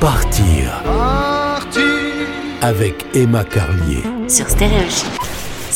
Partir. Avec Emma Carlier. sur Stéréochic.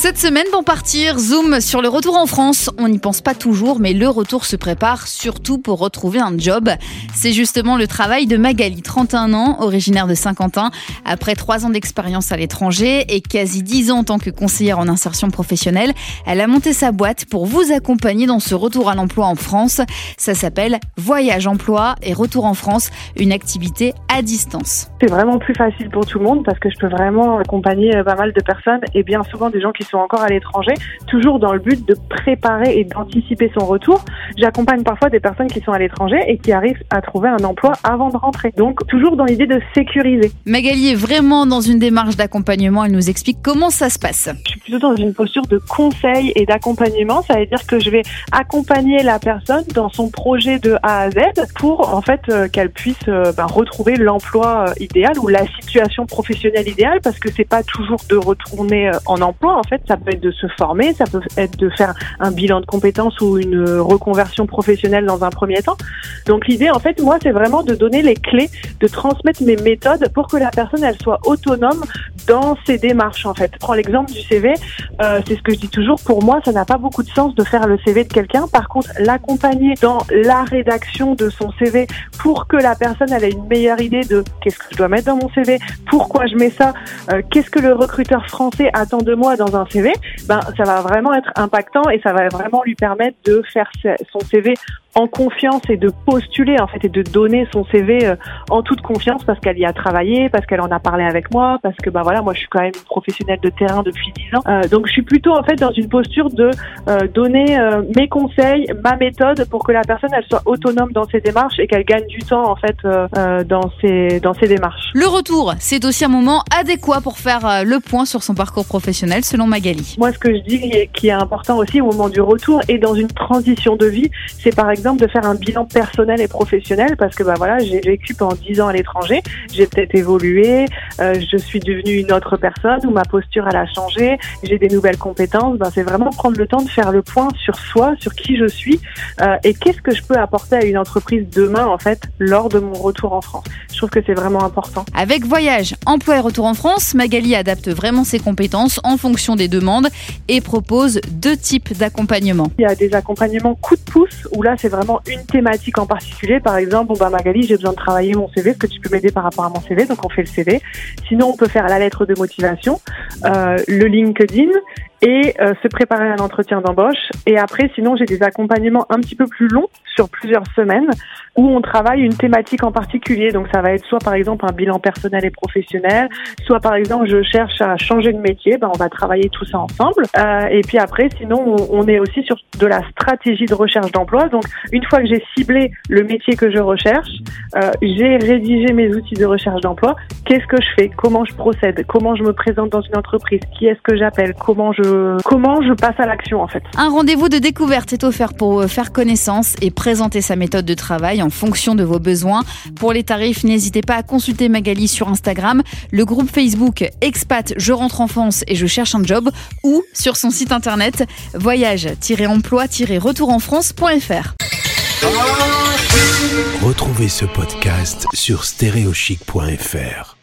Cette semaine, pour partir, zoom sur le retour en France. On n'y pense pas toujours, mais le retour se prépare surtout pour retrouver un job. C'est justement le travail de Magali, 31 ans, originaire de Saint-Quentin. Après trois ans d'expérience à l'étranger et quasi 10 ans en tant que conseillère en insertion professionnelle, elle a monté sa boîte pour vous accompagner dans ce retour à l'emploi en France. Ça s'appelle Voyage Emploi et Retour en France, une activité à distance. C'est vraiment plus facile pour tout le monde parce que je peux vraiment accompagner euh, pas mal de personnes et bien souvent des gens qui sont encore à l'étranger, toujours dans le but de préparer et d'anticiper son retour. J'accompagne parfois des personnes qui sont à l'étranger et qui arrivent à trouver un emploi avant de rentrer. Donc toujours dans l'idée de sécuriser. Magali est vraiment dans une démarche d'accompagnement. Elle nous explique comment ça se passe. Je suis plutôt dans une posture de conseil et d'accompagnement. Ça veut dire que je vais accompagner la personne dans son projet de A à Z pour en fait euh, qu'elle puisse euh, bah, retrouver l'emploi euh, idéal ou la situation professionnelle idéale parce que c'est pas toujours de retourner en emploi. En fait, ça peut être de se former, ça peut être de faire un bilan de compétences ou une reconversion professionnelle dans un premier temps. Donc l'idée, en fait, moi, c'est vraiment de donner les clés, de transmettre mes méthodes pour que la personne, elle soit autonome dans ses démarches. En fait, prends l'exemple du CV. Euh, c'est ce que je dis toujours. Pour moi, ça n'a pas beaucoup de sens de faire le CV de quelqu'un. Par contre, l'accompagner dans la rédaction de son CV pour que la personne elle ait une meilleure idée de qu'est-ce que je dois mettre dans mon CV, pourquoi je mets ça, euh, qu'est-ce que le recruteur français attend de moi dans un CV, ben ça va vraiment être impactant et ça va vraiment lui permettre de faire son CV en confiance et de postuler en fait et de donner son CV euh, en toute confiance parce qu'elle y a travaillé, parce qu'elle en a parlé avec moi, parce que bah voilà moi je suis quand même professionnelle de terrain depuis 10 ans. Euh, donc je suis plutôt en fait dans une posture de euh, donner euh, mes conseils, ma méthode pour que la personne elle soit autonome dans ses démarches et qu'elle gagne du temps en fait euh, euh, dans ses dans ses démarches. Le retour, c'est aussi un moment adéquat pour faire le point sur son parcours professionnel selon Magali. Moi, ce que je dis qui est important aussi au moment du retour et dans une transition de vie, c'est par exemple de faire un bilan personnel et professionnel parce que bah voilà, j'ai vécu pendant 10 ans à l'étranger, j'ai peut-être évolué, euh, je suis devenue une autre personne ou ma posture elle a changé, j'ai des nouvelles compétences. Ben, c'est vraiment prendre le temps de faire le point sur soi, sur qui je suis euh, et qu'est-ce que je peux apporter à une entreprise demain en fait lors de mon retour en France. Je trouve que c'est vraiment important. Avec Voyage, Emploi et Retour en France, Magali adapte vraiment ses compétences en fonction des demandes et propose deux types d'accompagnement. Il y a des accompagnements coup de pouce où là c'est vraiment une thématique en particulier. Par exemple, bon bah Magali, j'ai besoin de travailler mon CV. Est-ce que tu peux m'aider par rapport à mon CV Donc on fait le CV. Sinon, on peut faire la lettre de motivation, euh, le LinkedIn et euh, se préparer à l'entretien d'embauche. Et après, sinon, j'ai des accompagnements un petit peu plus longs sur plusieurs semaines où on travaille une thématique en particulier. Donc ça va être soit par exemple un bilan personnel et professionnel, soit par exemple je cherche à changer de métier. Ben on va travailler tout ça ensemble. Euh, et puis après, sinon on, est aussi sur de la stratégie de recherche d'emploi. Donc une fois que j'ai ciblé le métier que je recherche, euh, j'ai rédigé mes outils de recherche d'emploi. Qu'est-ce que je fais? Comment je procède? Comment je me présente dans une entreprise? Qui est-ce que j'appelle? Comment je comment je passe à l'action en fait Un rendez-vous de découverte est offert pour euh, faire connaissance et présenter sa méthode de travail en fonction de vos besoins. Pour les tarifs, n'hésitez pas à consulter Magali sur Instagram, le groupe Facebook Expat Je rentre en France et je cherche un job ou sur son site internet voyage-emploi-retourenfrance.fr. Retrouvez ce podcast sur stéréochic.fr.